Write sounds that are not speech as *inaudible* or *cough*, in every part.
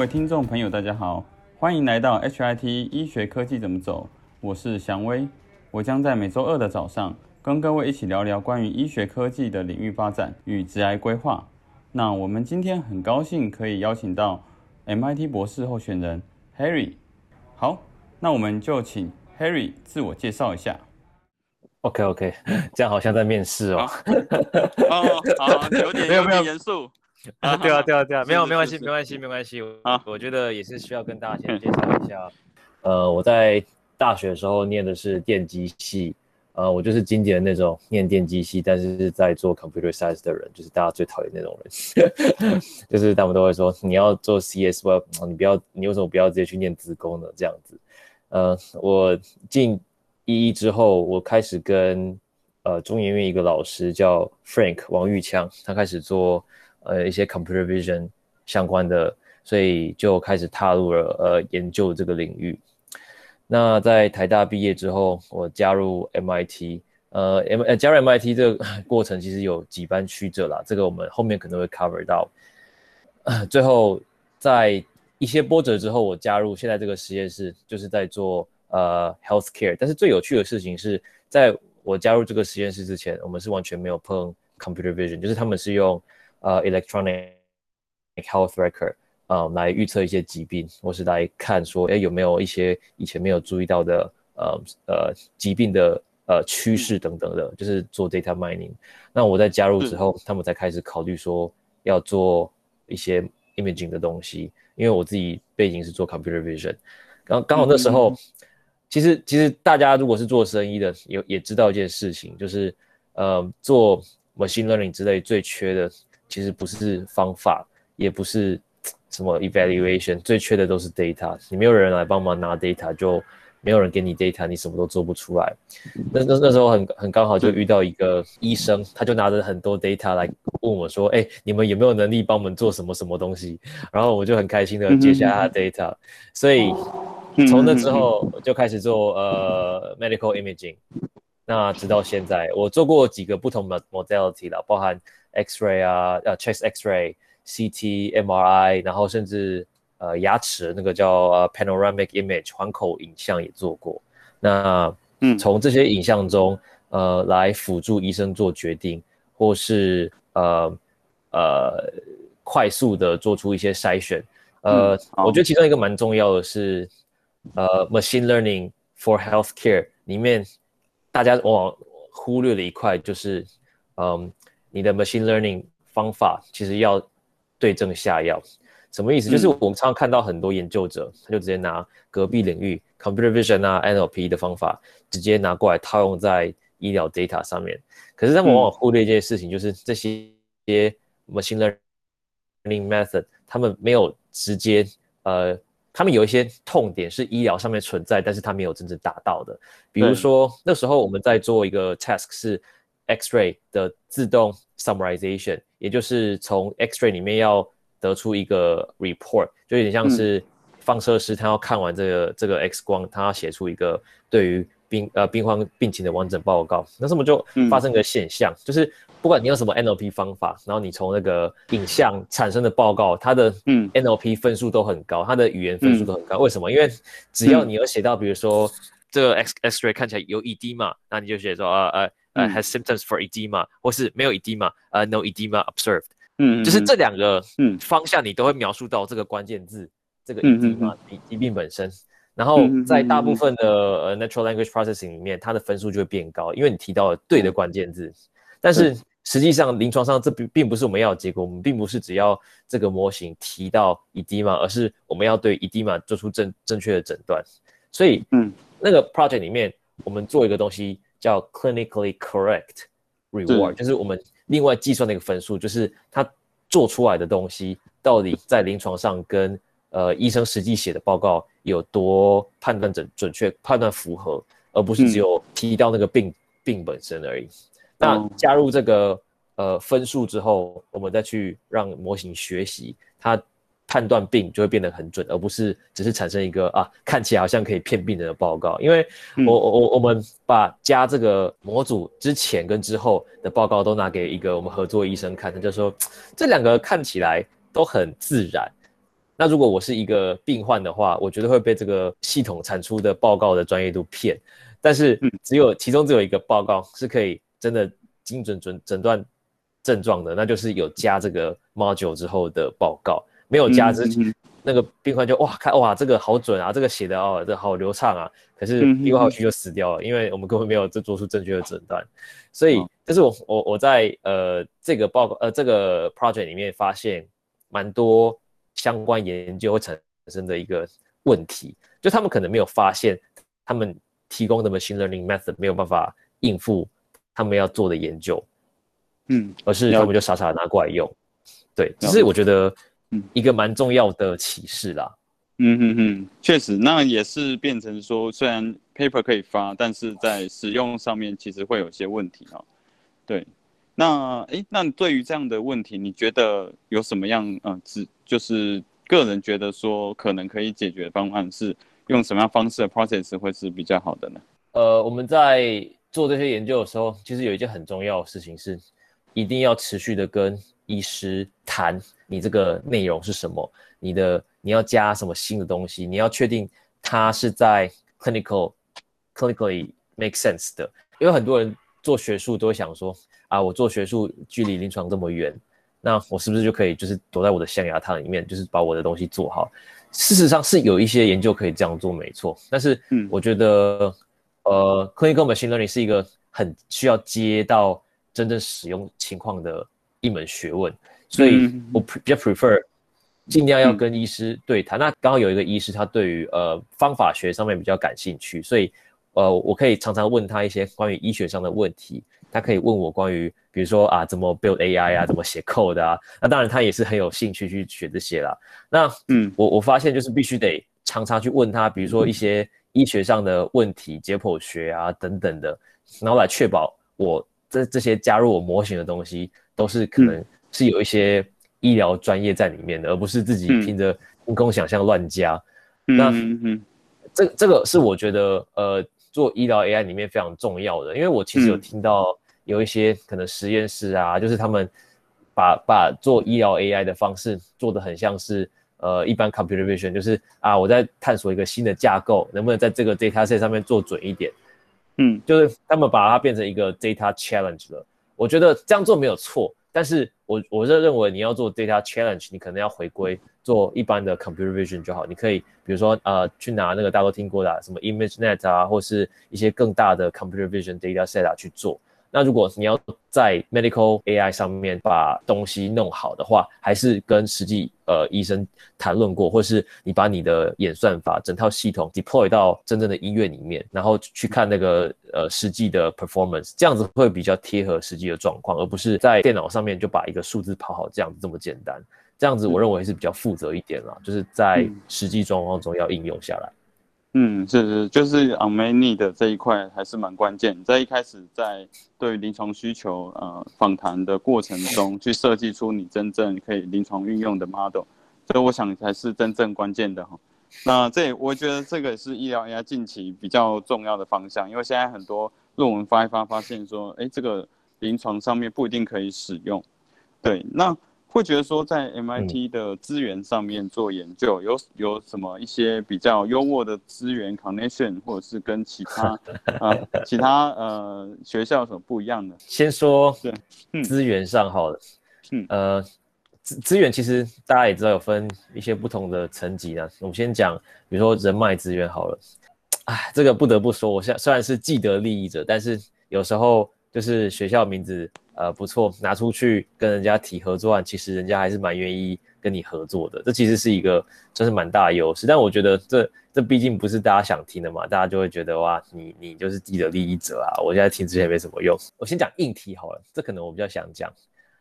位听众朋友，大家好，欢迎来到 HIT 医学科技怎么走，我是祥威，我将在每周二的早上跟各位一起聊聊关于医学科技的领域发展与职涯规划。那我们今天很高兴可以邀请到 MIT 博士候选人 Harry。好，那我们就请 Harry 自我介绍一下。OK OK，这样好像在面试哦。哦，好，有点有 *laughs* 没有没有点严肃。*laughs* 啊，对啊对啊对啊，没有是没关系没关系没关系。好我觉得也是需要跟大家先介绍一下。呃，我在大学的时候念的是电机系，呃，我就是经典的那种念电机系，但是是在做 computer science 的人，就是大家最讨厌那种人，*laughs* 就是他们都会说你要做 CS，不要你不要你为什么不要直接去念资工呢？这样子。呃，我进一一之后，我开始跟呃中研院一个老师叫 Frank 王玉强，他开始做呃一些 computer vision 相关的，所以就开始踏入了呃研究这个领域。那在台大毕业之后，我加入 MIT，呃，M 呃加入 MIT 这个 *laughs* 过程其实有几番曲折啦，这个我们后面可能会 cover 到。最后在一些波折之后，我加入现在这个实验室，就是在做呃 healthcare。但是最有趣的事情是，在我加入这个实验室之前，我们是完全没有碰 computer vision，就是他们是用呃 electronic health record 啊、呃、来预测一些疾病，或是来看说，哎有没有一些以前没有注意到的呃呃疾病的呃趋势等等的，就是做 data mining。那我在加入之后，他们才开始考虑说要做一些 imaging 的东西，因为我自己背景是做 computer vision，刚刚好那时候，其实其实大家如果是做生意的，有也知道一件事情，就是呃做 machine learning 之类最缺的，其实不是方法，也不是什么 evaluation，最缺的都是 data。你没有人来帮忙拿 data，就没有人给你 data，你什么都做不出来。那那那时候很很刚好就遇到一个医生，他就拿着很多 data 来问我说：“哎、你们有没有能力帮我们做什么什么东西？”然后我就很开心的接下他 data，所以从那之后我就开始做呃 medical imaging。那直到现在，我做过几个不同的 modality 了，包含 X-ray 啊，呃 chest X-ray、CT、MRI，然后甚至呃牙齿那个叫呃 panoramic image 环口影像也做过。那嗯从这些影像中，呃，来辅助医生做决定，或是呃呃快速的做出一些筛选。呃，嗯我觉得其中一个蛮重要的是，呃，machine learning for healthcare 里面，大家往往忽略了一块，就是，嗯，你的 machine learning 方法其实要对症下药。什么意思？就是嗯我们常常看到很多研究者，他就直接拿隔壁领域 computer vision 啊、NLP 的方法，直接拿过来套用在医疗 data 上面。可是他们往往忽略一件事情，就是这些 machine learning method，他们没有直接呃，他们有一些痛点是医疗上面存在，但是他没有真正达到的。比如对说那时候我们在做一个 task 是 X-ray 的自动 summarization，也就是从 X-ray 里面要得出一个 report，就有点像是放射师他要看完这个这个 X 光，他要写出一个对于病呃病患病情的完整报告。那这么就发生个现象，就是不管你用什么 NLP 方法，然后你从那个影像产生的报告，它的嗯 NLP 分数都很高，它的语言分数都很高。为什么？因为只要你有写到，比如说这个 X X-ray 看起来有 edema，那你就写说呃呃呃嗯 has symptoms for edema，或是没有 edema，呃 no edema observed。嗯，就是这两个嗯方向，你都会描述到这个关键字，这个 edema 疾疾病本身。然后在大部分的呃 natural language processing 里面，它的分数就会变高，因为你提到了对的关键字。但是实际上临床上这并并不是我们要的结果，我们并不是只要这个模型提到 edema，而是我们要对 edema 做出正正确的诊断。所以，嗯，那个 project 里面，我们做一个东西叫 clinically correct reward，就是我们另外计算的一个分数，就是它做出来的东西到底在临床上跟呃医生实际写的报告有多判断准准确、判断符合，而不是只有提到那个病、病本身而已。那哦加入这个呃分数之后，我们再去让模型学习，它判断病就会变得很准，而不是只是产生一个啊看起来好像可以骗病人的报告。因为嗯我我我我们把加这个模组之前跟之后的报告都拿给一个我们合作医生看，他就说 *tsk* 这两个看起来都很自然。那如果我是一个病患的话，我觉得会被这个系统产出的报告的专业度骗。但是只有其中只有一个报告是可以真的精准准诊断症状的，那就是有加这个 module 之后的报告，没有加之前。那个病患就哇看哇这个好准啊，这个写的哦这好流畅啊，可是病患区就死掉了，因为我们根本没有这做出正确的诊断，所以这是我我我在呃这个报告呃这个 project 里面发现蛮多相关研究会产生的一个问题，就他们可能没有发现他们提供的 machine learning method 没有办法应付他们要做的研究，嗯，而是他们就傻傻拿过来用，对，只是我觉得。一个蛮重要的启示啦。嗯哼哼，确实，那也是变成说，虽然 paper 可以发，但是在使用上面其实会有些问题啊。对，那哎，那对于这样的问题，你觉得有什么样呃，只就是个人觉得说可能可以解决方案是用什么样方式的 process 会是比较好的呢？呃，我们在做这些研究的时候，其实有一件很重要的事情是，一定要持续的跟医师谈。你这个内容是什么？你的你要加什么新的东西？你要确定它是在 clinical clinically make sense 的。因为很多人做学术都会想说啊，我做学术距离临床这么远，那我是不是就可以就是躲在我的象牙塔里面，就是把我的东西做好？事实上是有一些研究可以这样做，没错。但是，嗯，我觉得呃，clinical machine learning 是一个很需要接到真正使用情况的一门学问。所以我比较 prefer 尽量要跟医师对谈。那刚好有一个医师，他对于呃方法学上面比较感兴趣，所以呃我可以常常问他一些关于医学上的问题。他可以问我关于比如说啊怎么 build AI 啊，怎么写 code 啊。那当然他也是很有兴趣去学这些啦。那嗯，我我发现就是必须得常常去问他，比如说一些医学上的问题、解剖学啊等等的，然后来确保我这这些加入我模型的东西都是可能。是有一些医疗专业在里面的，而不是自己凭着凭空想象乱加。那这这个是我觉得呃做医疗 AI 里面非常重要的，因为我其实有听到有一些可能实验室啊，就是他们把把做医疗 AI 的方式做的很像是呃一般 computer vision，就是啊我在探索一个新的架构，能不能在这个 data set 上面做准一点？嗯，就是他们把它变成一个 data challenge 了。我觉得这样做没有错。但是我我是认为你要做 data challenge，你可能要回归做一般的 computer vision 就好。你可以比如说呃去拿那个大家都听过的什么 ImageNet 啊，或是一些更大的 computer vision data set 啊去做。那如果你要在 medical AI 上面把东西弄好的话，还是跟实际呃医生谈论过，或是你把你的演算法整套系统 deploy 到真正的医院里面，然后去看那个呃实际的 performance，这样子会比较贴合实际的状况，而不是在电脑上面就把一个数字跑好这样子这么简单。这样子我认为是比较负责一点啦，就是在实际状况中要应用下来。嗯，是是，就是 on many 的这一块还是蛮关键，在一开始在对临床需求呃访谈的过程中，去设计出你真正可以临床运用的 model，所以我想才是真正关键的哈。那这我觉得这个是医疗 AI 近期比较重要的方向，因为现在很多论文发一发，发现说，哎，这个临床上面不一定可以使用。对，那。会觉得说，在 MIT 的资源上面做研究，有有什么一些比较优渥的资源 connection，或者是跟其他啊 *laughs* 其他呃学校有什么不一样的？先说资源上好了，嗯呃资资源其实大家也知道有分一些不同的层级的。我们先讲，比如说人脉资源好了，哎，这个不得不说，我现虽然是既得利益者，但是有时候就是学校名字。呃，不错，拿出去跟人家提合作案，其实人家还是蛮愿意跟你合作的。这其实是一个真是蛮大的优势。但我觉得这这毕竟不是大家想听的嘛，大家就会觉得哇，你你就是既得利益者啊！我现在听这些没什么用。我先讲硬题好了，这可能我比较想讲。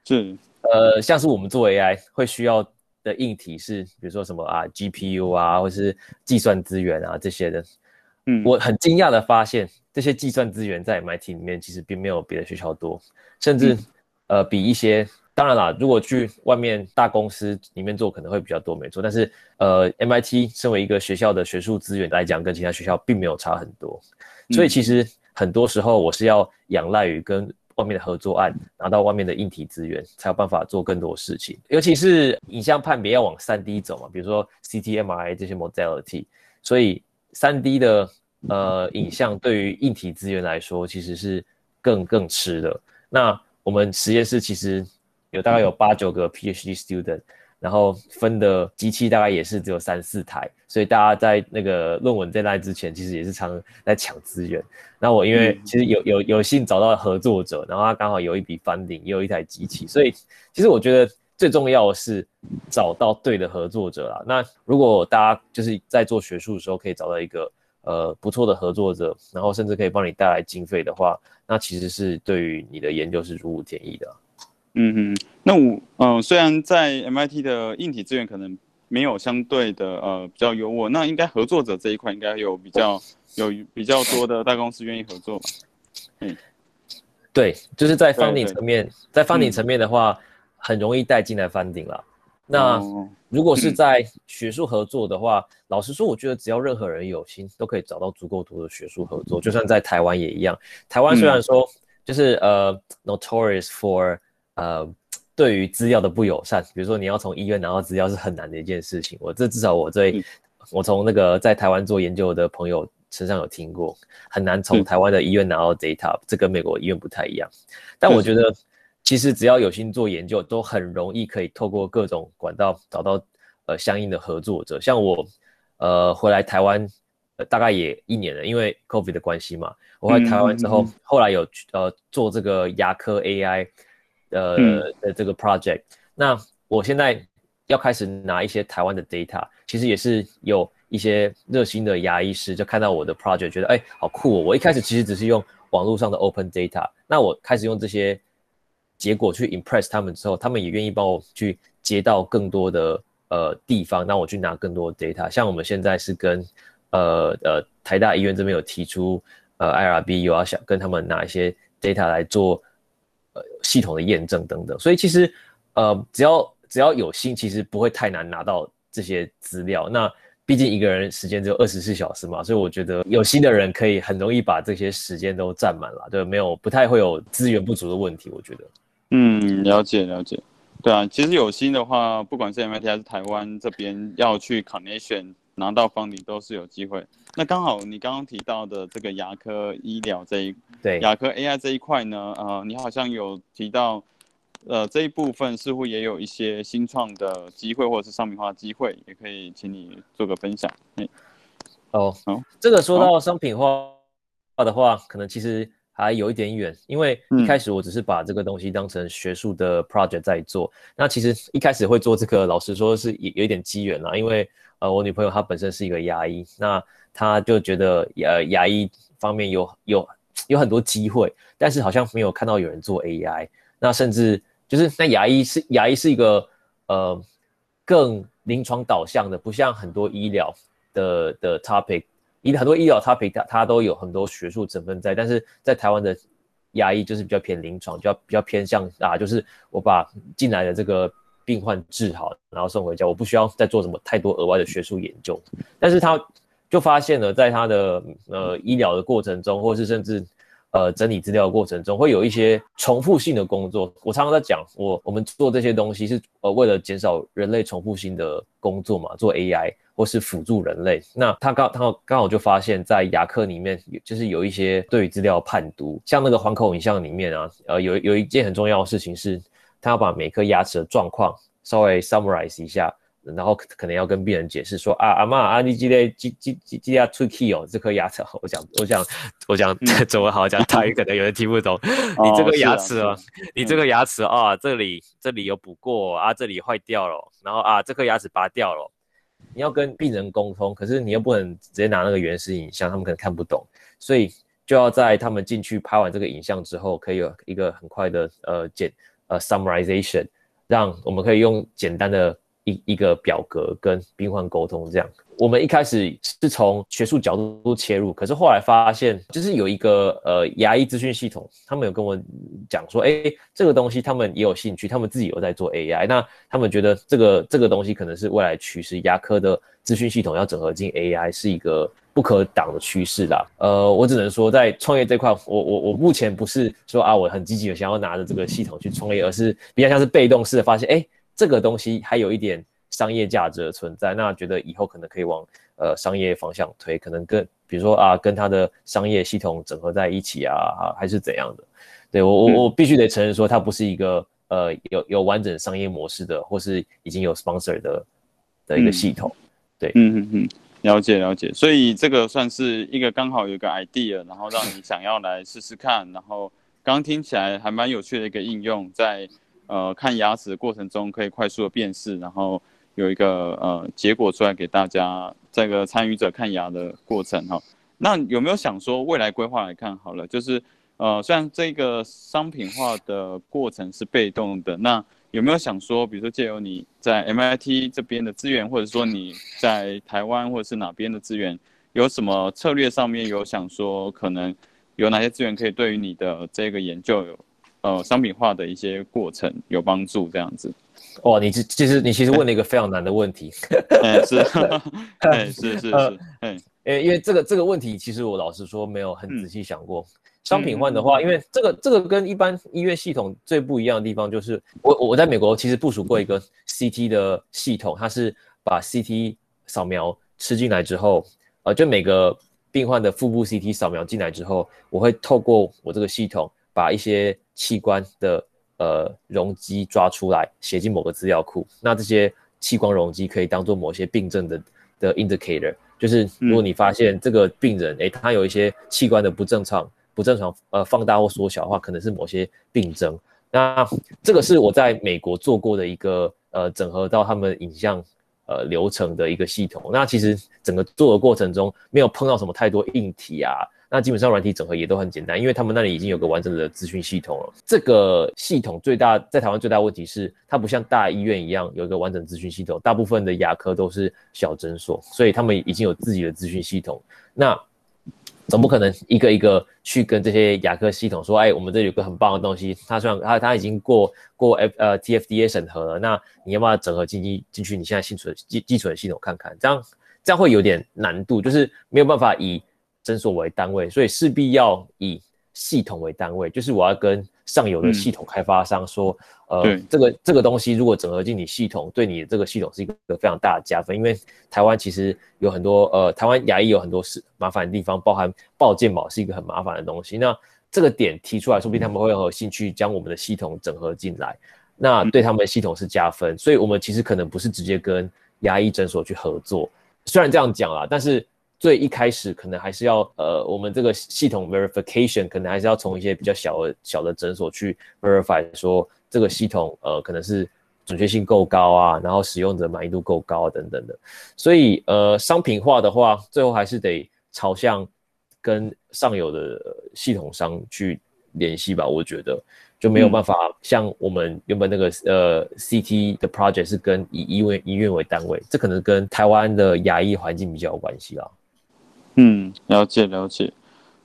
是，呃，像是我们做 AI 会需要的硬体是，比如说什么啊，GPU 啊，或是计算资源啊这些的。嗯，我很惊讶的发现。这些计算资源在 MIT 里面其实并没有别的学校多，甚至呃比一些当然啦，如果去外面大公司里面做可能会比较多，没错。但是呃 MIT 身为一个学校的学术资源来讲，跟其他学校并没有差很多。所以其实很多时候我是要仰赖于跟外面的合作案，拿到外面的硬体资源，才有办法做更多事情。尤其是影像判别要往三 D 走嘛，比如说 CT、MRI 这些 modality，所以三 D 的呃影像对于硬体资源来说，其实是更更吃的。那我们实验室其实有大概有八九个 PhD student。然后分的机器大概也是只有三四台，所以大家在那个论文在那之前，其实也是常在抢资源。那我因为其实有有有幸找到合作者，然后他刚好有一笔 funding，也有一台机器，所以其实我觉得最重要的是找到对的合作者啦。那如果大家就是在做学术的时候可以找到一个呃不错的合作者，然后甚至可以帮你带来经费的话，那其实是对于你的研究是如虎添翼的。嗯哼，那我嗯，虽然在 MIT 的硬体资源可能没有相对的呃比较优渥，那应该合作者这一块应该有比较有比较多的大公司愿意合作吧？嗯，对，就是在 funding 层面，在 funding 层面的话，很容易带进来 funding 了。那如果是在学术合作的话，老实说，我觉得只要任何人有心，都可以找到足够多的学术合作。就算在台湾也一样，台湾虽然说就是呃 notorious for 呃，对于资料的不友善，比如说你要从医院拿到资料是很难的一件事情。我这至少我这我从那个在台湾做研究的朋友身上有听过，很难从台湾的医院拿到 data，这跟美国医院不太一样。但我觉得其实只要有心做研究，都很容易可以透过各种管道找到呃相应的合作者。像我呃回来台湾大概也一年了，因为 COVID 的关系嘛，我回来台湾之后，后来有呃做这个牙科 AI。呃的这个 project，那我现在要开始拿一些台湾的 data，其实也是有一些热心的牙医师就看到我的 project，觉得哎好酷哦。我一开始其实只是用网络上的 open data，那我开始用这些结果去 impress 他们之后，他们也愿意帮我去接到更多的呃地方，那我去拿更多的 data。像我们现在是跟呃呃台大医院这边有提出呃 IRB，有要想跟他们拿一些 data 来做呃。系统的验证等等，所以其实，呃，只要只要有心，其实不会太难拿到这些资料。那毕竟一个人时间只有二十四小时嘛，所以我觉得有心的人可以很容易把这些时间都占满了，对，没有不太会有资源不足的问题。我觉得，嗯，了解了解，对啊，其实有心的话，不管是 MIT 还是台湾这边要去 connection。拿到方你都是有机会。那刚好你刚刚提到的这个牙科医疗这一对牙科 AI 这一块呢，呃，你好像有提到，呃，这一部分似乎也有一些新创的机会或者是商品化机会，也可以请你做个分享。嗯，哦，好，这个说到商品化的话，可能其实还有一点远，因为一开始我只是把这个东西当成学术的 project 在做。那其实一开始会做这个，老实说是有有一点机缘啦，因为。呃，我女朋友她本身是一个牙医，那她就觉得呃牙医方面有有有很多机会，但是好像没有看到有人做 AI。那甚至就是那牙医是牙医是一个呃更临床导向的，不像很多医疗的的 topic，医很多医疗 topic 它它都有很多学术成分在，但是在台湾的牙医就是比较偏临床，就要比较偏向啊，就是我把进来的这个。病患治好，然后送回家，我不需要再做什么太多额外的学术研究。但是他就发现了，在他的呃医疗的过程中，或是甚至呃整理资料的过程中，会有一些重复性的工作。我常常在讲，我我们做这些东西是呃为了减少人类重复性的工作嘛，做 AI 或是辅助人类。那他刚他刚好就发现，在牙科里面，就是有一些对于资料判读，像那个环口影像里面啊，呃有有一件很重要的事情是。他要把每颗牙齿的状况稍微 summarize 一下，然后可能要跟病人解释说啊，阿妈啊，你记得记记记记下 two key 哦，这颗牙齿，我讲我讲我讲中文好讲，他可能有人听不懂。*laughs* 你这个牙齿哦，你这个牙齿啊，这里这里有补过啊，这里坏掉了，然后啊，这颗牙齿拔掉了。你要跟病人沟通，可是你又不能直接拿那个原始影像，他们可能看不懂，所以就要在他们进去拍完这个影像之后，可以有一个很快的呃简。呃，summarization，让我们可以用简单的一一个表格跟病患沟通。这样，我们一开始是从学术角度切入，可是后来发现，就是有一个呃牙医资讯系统，他们有跟我讲说，哎，这个东西他们也有兴趣，他们自己有在做 AI，那他们觉得这个这个东西可能是未来趋势，牙科的资讯系统要整合进 AI 是一个。不可挡的趋势啦。呃，我只能说在创业这块，我我我目前不是说啊，我很积极的想要拿着这个系统去创业，而是比较像是被动式的发现，哎，这个东西还有一点商业价值的存在，那觉得以后可能可以往呃商业方向推，可能跟比如说啊，跟它的商业系统整合在一起啊，啊还是怎样的？对我我我必须得承认说，它不是一个呃有有完整商业模式的，或是已经有 sponsor 的的一个系统。对，嗯嗯嗯，了解了解。所以这个算是一个刚好有一个 idea，然后让你想要来试试看，然后刚听起来还蛮有趣的一个应用，在呃看牙齿的过程中可以快速的辨识，然后有一个呃结果出来给大家，这个参与者看牙的过程哈。那有没有想说未来规划来看好了，就是？呃，虽然这个商品化的过程是被动的，那有没有想说，比如说借由你在 MIT 这边的资源，或者说你在台湾或者是哪边的资源，有什么策略上面有想说，可能有哪些资源可以对于你的这个研究有呃商品化的一些过程有帮助这样子？哦，你这其实你其实问了一个非常难的问题，是，哎是是是，哎，因为这个这个问题，其实我老实说没有很仔细想过。商品化的话，因为这个这个跟一般医院系统最不一样的地方就是，我我在美国其实部署过一个 CT 的系统，它是把 CT 扫描吃进来之后，呃，就每个病患的腹部 CT 扫描进来之后，我会透过我这个系统把一些器官的呃容积抓出来，写进某个资料库。那这些器官容积可以当做某些病症的的 indicator，就是如果你发现这个病人，诶，他有一些器官的不正常。不正常，呃，放大或缩小的话，可能是某些病症。那这个是我在美国做过的一个，呃，整合到他们影像，呃，流程的一个系统。那其实整个做的过程中，没有碰到什么太多硬体啊。那基本上软体整合也都很简单，因为他们那里已经有个完整的资讯系统了。这个系统最大在台湾最大问题是，它不像大医院一样有一个完整资讯系统，大部分的牙科都是小诊所，所以他们已经有自己的资讯系统。那总不可能一个一个去跟这些牙科系统说，哎，我们这有个很棒的东西，它虽然它它已经过过 F 呃 TFDA 审核了，那你要不要整合进进进去？你现在新存基基础的系统看看，这样这样会有点难度，就是没有办法以诊所为单位，所以势必要以系统为单位，就是我要跟上游的系统开发商说。呃，这个这个东西如果整合进你系统，对你这个系统是一个非常大的加分。因为台湾其实有很多呃，台湾牙医有很多是麻烦的地方，包含报健保是一个很麻烦的东西。那这个点提出来，说不定他们会有兴趣将我们的系统整合进来，那对他们的系统是加分。所以我们其实可能不是直接跟牙医诊所去合作，虽然这样讲啦，但是最一开始可能还是要呃，我们这个系统 verification 可能还是要从一些比较小的小的诊所去 verify 说。这个系统呃可能是准确性够高啊，然后使用者满意度够高等等的，所以呃商品化的话，最后还是得朝向跟上游的系统商去联系吧。我觉得就没有办法像我们原本那个呃 CT 的 project 是跟以医院医院为单位，这可能跟台湾的牙医环境比较有关系啦。嗯，了解了解。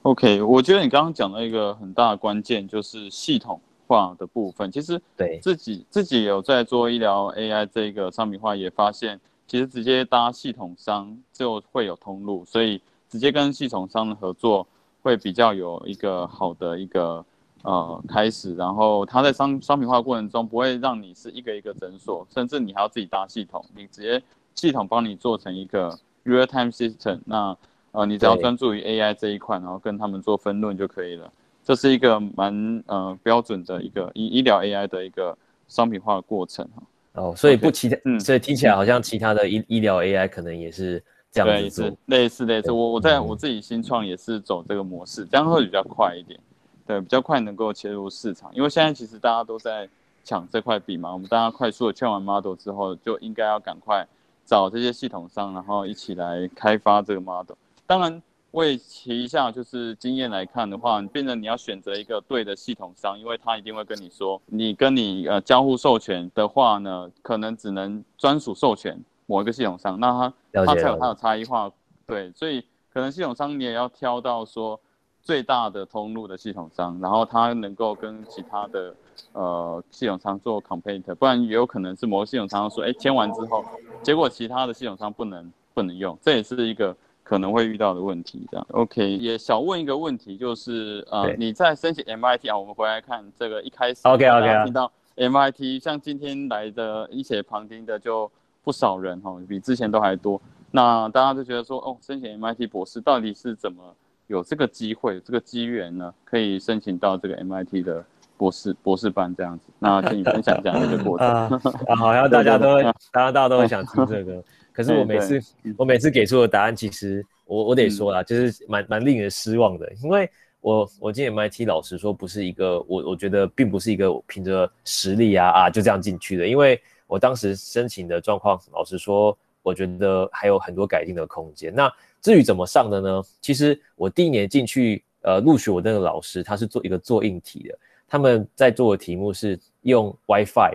OK，我觉得你刚刚讲到一个很大的关键就是系统。化的部分，其实对自己自己有在做医疗 AI 这个商品化，也发现其实直接搭系统商就会有通路，所以直接跟系统商的合作会比较有一个好的一个呃开始，然后它在商商品化过程中不会让你是一个一个诊所，甚至你还要自己搭系统，你直接系统帮你做成一个 real time system，那呃你只要专注于 AI 这一块，然后跟他们做分论就可以了。这是一个蛮呃标准的一个医医疗 AI 的一个商品化的过程哈。哦，所以不其他，嗯，所以听起来好像其他的医医疗 AI 可能也是这样子做。类似类似，我我在我自己新创也是走这个模式，这样会比较快一点，对，比较快能够切入市场。因为现在其实大家都在抢这块饼嘛，我们大家快速的圈完 model 之后，就应该要赶快找这些系统商，然后一起来开发这个 model。当然。为提一下，就是经验来看的话，变成你要选择一个对的系统商，因为他一定会跟你说，你跟你呃交互授权的话呢，可能只能专属授权某一个系统商，那他他才有他的差异化，对，所以可能系统商你也要挑到说最大的通路的系统商，然后他能够跟其他的呃系统商做 complete，不然也有可能是某个系统商说，哎签完之后，结果其他的系统商不能不能用，这也是一个。可能会遇到的问题。这样，OK，也想问一个问题，就是呃，你在申请 MIT 啊，我们回来看这个一开始大家听到 MIT，像今天来的一些旁听的就不少人哈、比之前都还多。那大家就觉得说，哦，申请 MIT 博士到底是怎么有这个机会、这个机缘呢？可以申请到这个 MIT 的博士博士班这样子。那请你分享一下这个过程。*laughs* 啊啊，好像大家都 *laughs* 大家大家都很想听这个。*laughs* 可是我每次我每次给出的答案，其实我我得说啦，就是蛮蛮令人失望的，因为我我今年 MIT 老实说不是一个我我觉得并不是一个凭着实力啊啊就这样进去的，因为我当时申请的状况，老实说，我觉得还有很多改进的空间。那至于怎么上的呢？其实我第一年进去，呃，录取我那个老师，他是做一个做硬体的，他们在做的题目是用 WiFi，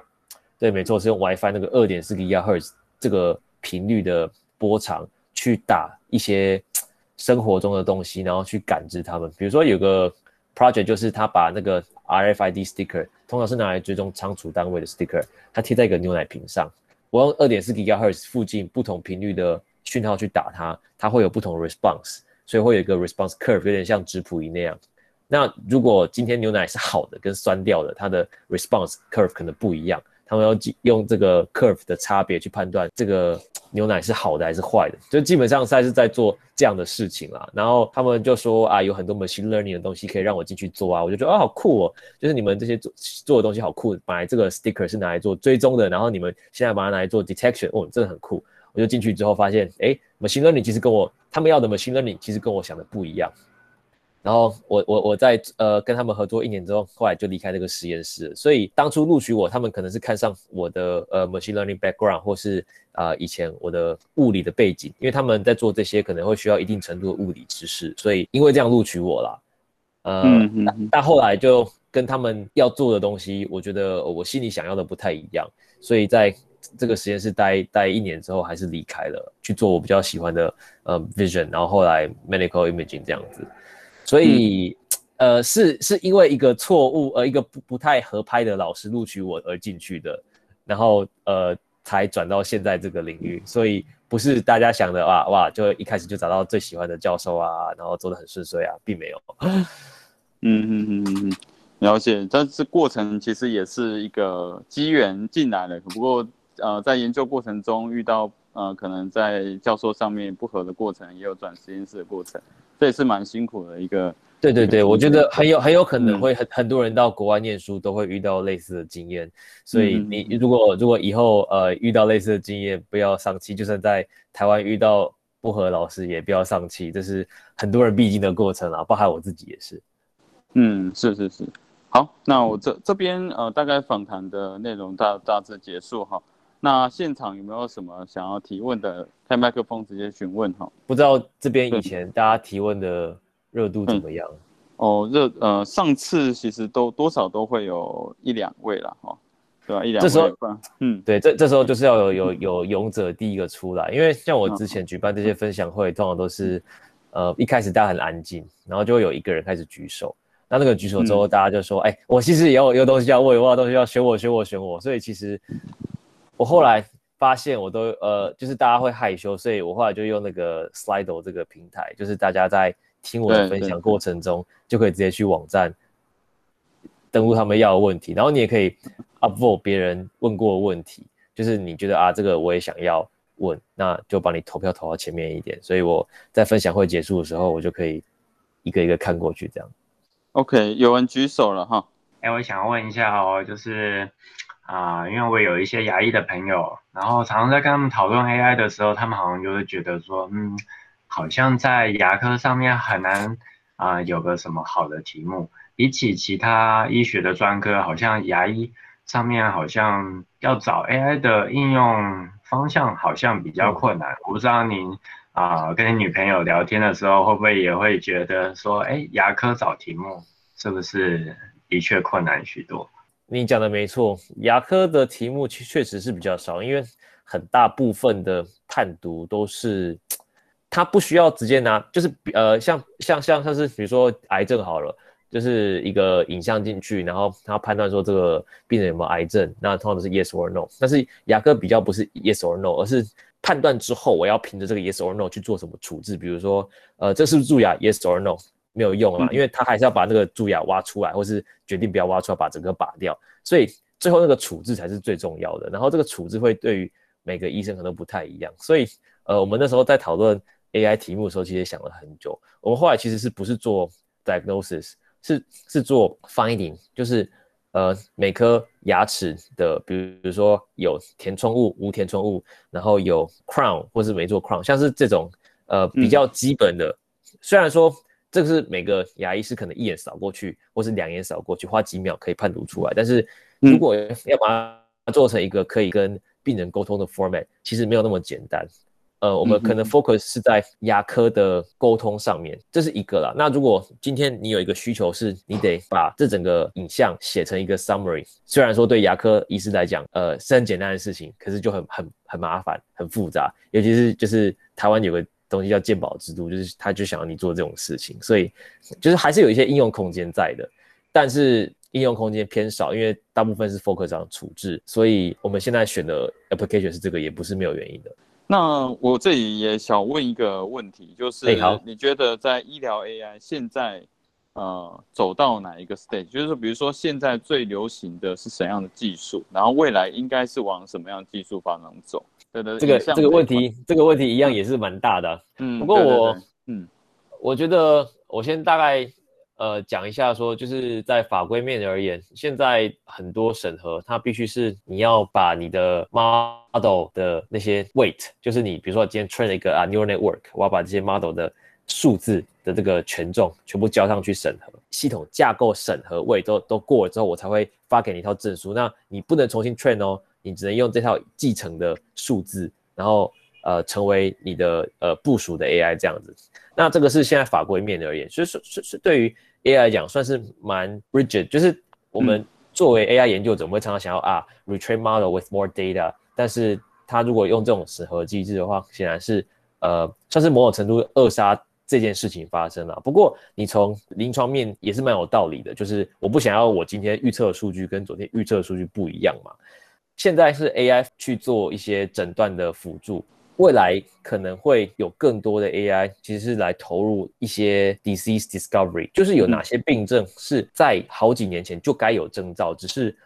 对，没错，是用 WiFi 那个二点四 GHz 这个频率的波长去打一些生活中的东西，然后去感知它们。比如说有个 project 就是他把那个 RFID sticker，通常是拿来追踪仓储单位的 sticker，它贴在一个牛奶瓶上。我用二点四 GHz 附近不同频率的讯号去打它，它会有不同的 response，所以会有一个 response curve，有点像质谱仪那样。那如果今天牛奶是好的跟酸掉的，它的 response curve 可能不一样。他们要用这个 curve 的差别去判断这个牛奶是好的还是坏的，就基本上赛是在做这样的事情啦。然后他们就说啊，有很多 machine learning 的东西可以让我进去做啊，我就觉得啊好酷哦，就是你们这些做做的东西好酷。本来这个 sticker 是拿来做追踪的，然后你们现在把它拿来做 detection，哦，真的很酷。我就进去之后发现，哎，machine learning 其实跟我他们要的 machine learning 其实跟我想的不一样。然后我我我在呃跟他们合作一年之后，后来就离开这个实验室。所以当初录取我，他们可能是看上我的呃 machine learning background，或是啊、呃、以前我的物理的背景，因为他们在做这些可能会需要一定程度的物理知识，所以因为这样录取我啦。呃，嗯嗯嗯但后来就跟他们要做的东西，我觉得我心里想要的不太一样，所以在这个实验室待待一年之后，还是离开了，去做我比较喜欢的呃 vision，然后后来 medical imaging 这样子。所以，呃，是是因为一个错误，呃，一个不不太合拍的老师录取我而进去的，然后呃，才转到现在这个领域。所以不是大家想的哇哇，就一开始就找到最喜欢的教授啊，然后做的很顺遂啊，并没有。*laughs* 嗯嗯嗯嗯嗯，了解。但是过程其实也是一个机缘进来了，不过呃，在研究过程中遇到呃，可能在教授上面不合的过程，也有转实验室的过程，这也是蛮辛苦的一个。对对对，我觉得很有很有可能嗯会很很多人到国外念书都会遇到类似的经验，所以你如果如果以后呃遇到类似的经验，不要丧气，就算在台湾遇到不合老师也不要丧气，这是很多人必经的过程啊，包含我自己也是。嗯，是是是。好，那我这这边呃，大概访谈的内容大大致结束哈。那现场有没有什么想要提问的？开麦克风直接询问哈。不知道这边以前大家提问的热度怎么样？哦，热呃，上次其实都多少都会有一两位了哈，对吧？一两位。这时候嗯，对，这这时候就是要有有有勇者第一个出来，因为像我之前举办这些分享会，通常都是，呃，一开始大家很安静，然后就会有一个人开始举手，那那个举手之后，大家就说，哎、我其实也有有东西要问，我有东西要选我选我选我，所以其实我后来发现，我都呃，就是大家会害羞，所以我后来就用那个 Slido 这个平台，就是大家在听我的分享过程中，就可以直接去网站登录他们要的问题，然后你也可以 upvote 别人问过的问题，就是你觉得啊，这个我也想要问，那就把你投票投到前面一点，所以我在分享会结束的时候，我就可以一个一个看过去，这样。OK，有人举手了哈。哎，我想问一下哦，就是啊、因为我有一些牙医的朋友，然后常常在跟他们讨论 AI 的时候，他们好像就会觉得说，嗯，好像在牙科上面很难啊、有个什么好的题目，比起其他医学的专科，好像牙医上面好像要找 AI 的应用方向好像比较困难。我不知道您啊、跟你女朋友聊天的时候，会不会也会觉得说，哎，牙科找题目是不是的确困难许多？你讲的没错，牙科的题目确确实是比较少，因为很大部分的判读都是，它不需要直接拿，就是呃像像像像是比如说癌症好了，就是一个影像进去，然后他判断说这个病人有没有癌症，那通常都是 yes or no。但是牙科比较不是 yes or no，而是判断之后，我要凭着这个 yes or no 去做什么处置，比如说，呃，这是不是蛀牙？yes or no 没有用了，因为他还是要把那个蛀牙挖出来，或是决定不要挖出来，把整个拔掉。所以最后那个处置才是最重要的。然后这个处置会对于每个医生可能不太一样。所以，呃，我们那时候在讨论 AI 题目的时候，其实想了很久。我们后来其实是不是做 diagnosis，是是做 finding，就是呃每颗牙齿的，比如说有填充物、无填充物，然后有 crown 或是没做 crown，像是这种呃比较基本的，虽然说。这个是每个牙医是可能一眼扫过去，或是两眼扫过去，花几秒可以判读出来。但是如果要把它做成一个可以跟病人沟通的 format，其实没有那么简单。呃，我们可能 focus 是在牙科的沟通上面，这是一个啦。那如果今天你有一个需求，是你得把这整个影像写成一个 summary，虽然说对牙科医师来讲，呃，是很简单的事情，可是就很很很麻烦，很复杂。尤其是就是台湾有个。东西叫鉴宝制度，就是他就想要你做这种事情，所以就是还是有一些应用空间在的，但是应用空间偏少，因为大部分是 focus 上处置，所以我们现在选的 application 是这个，也不是没有原因的。那我这里也想问一个问题，就是你觉得在医疗 AI 现在呃走到哪一个 stage？就是说，比如说现在最流行的是什么样的技术，然后未来应该是往什么样技术方向走？对对，这个这个问题，这个问题一样也是蛮大的。嗯，不过我，嗯，我觉得我先大概呃讲一下，说就是在法规面而言，现在很多审核它必须是你要把你的 model 的那些 weight，就是你比如说今天 train 了一个啊 neural network，我要把这些 model 的数字的这个权重全部交上去审核，系统架构审核位都都过了之后，我才会发给你一套证书。那你不能重新 train 哦。你只能用这套继承的数字，然后呃成为你的呃部署的 AI 这样子。那这个是现在法规面而言，所以说是是对于 AI 来讲算是蛮 rigid，就是我们作为 AI 研究者，我们会常常想要啊 retrain model with more data，但是它如果用这种审核机制的话，显然是呃算是某种程度扼杀这件事情发生了。不过你从临床面也是蛮有道理的，就是我不想要我今天预测的数据跟昨天预测的数据不一样嘛。现在是 AI 去做一些诊断的辅助，未来可能会有更多的 AI，其实是来投入一些 disease discovery，就是有哪些病症是在好几年前就该有征兆，只是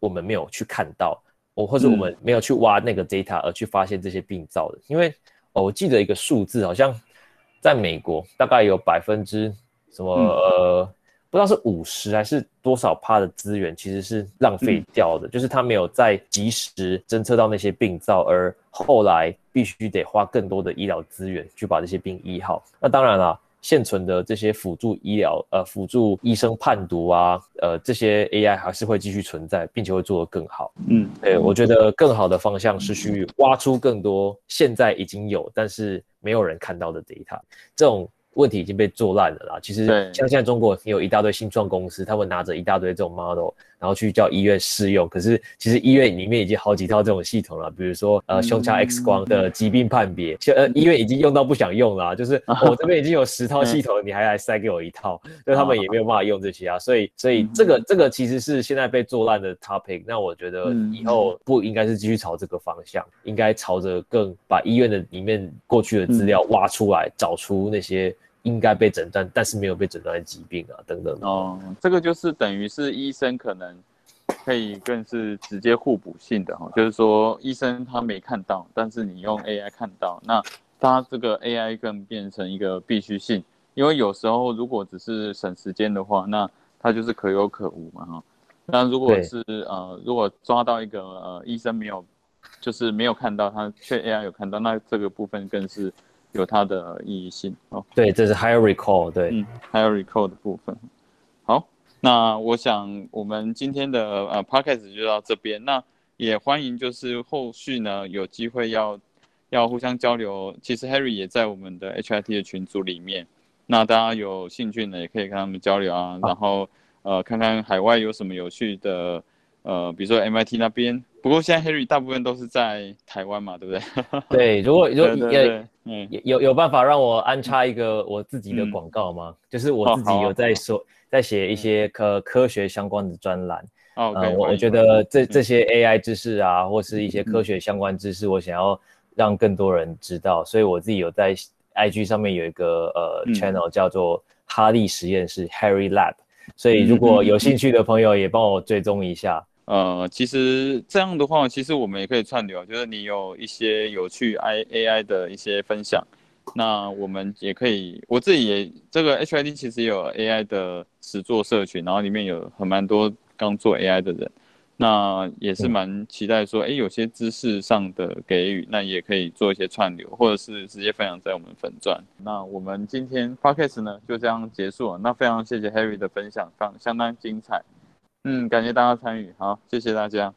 我们没有去看到，我或者我们没有去挖那个 data 而去发现这些病灶的。因为哦，我记得一个数字，好像在美国大概有百分之什么呃。不知道是五十还是多少趴的资源，其实是浪费掉的。就是他没有在及时侦测到那些病灶，而后来必须得花更多的医疗资源去把这些病医好。那当然了，现存的这些辅助医疗，呃，辅助医生判读啊，呃，这些 AI 还是会继续存在，并且会做得更好。嗯，对，我觉得更好的方向是去挖出更多现在已经有但是没有人看到的 data，这种。问题已经被做烂了啦。其实像现在中国也有一大堆新创公司，他们拿着一大堆这种 model。然后去叫医院试用，可是其实医院里面已经好几套这种系统了，比如说呃胸腔 X 光的疾病判别，现呃医院已经用到不想用了，就是我这边已经有十套系统，你还来塞给我一套，所以他们也没有办法用这些啊，所以所以这个这个其实是现在被做烂的 topic，那我觉得以后不应该是继续朝这个方向，应该朝着更把医院的里面过去的资料挖出来，找出那些。应该被诊断，但是没有被诊断的疾病啊，等等。哦，这个就是等于是医生可能可以更是直接互补性的哈，就是说医生他没看到，但是你用 AI 看到，那他这个 AI 更变成一个必须性，因为有时候如果只是省时间的话，那它就是可有可无嘛哈。那如果是呃，如果抓到一个呃医生没有，就是没有看到，他却 AI 有看到，那这个部分更是。有它的意义性哦，对，这是 higher recall，对，嗯，higher recall 的部分。好，那我想我们今天的呃 podcast 就到这边，那也欢迎就是后续呢有机会要要互相交流。其实 Harry 也在我们的 HIT 的群组里面，那大家有兴趣呢也可以跟他们交流啊，然后呃看看海外有什么有趣的。呃，比如说 MIT 那边，不过现在 Harry 大部分都是在台湾嘛，对不对？*laughs* 对，如果如果也有有办法让我安插一个我自己的广告吗？就是我自己有 *laughs* 在说，在写一些科科学相关的专栏。哦，我我觉得这这些 AI 知识啊，或是一些科学相关知识，我想要让更多人知道，所以我自己有在 IG 上面有一个呃 channel 叫做哈利实验室 Harry Lab，所以如果有兴趣的朋友也帮我追踪一下。呃，其实这样的话，其实我们也可以串流，就是你有一些有趣 I AI 的一些分享，那我们也可以，我自己也这个 HID 其实也有 AI 的实作社群，然后里面有很蛮多刚做 AI 的人，那也是蛮期待说，哎，有些知识上的给予，那也可以做一些串流，或者是直接分享在我们粉钻。那我们今天 Podcast 呢就这样结束了，那非常谢谢 Harry 的分享，非常相当精彩。嗯，感谢大家参与，好，谢谢大家。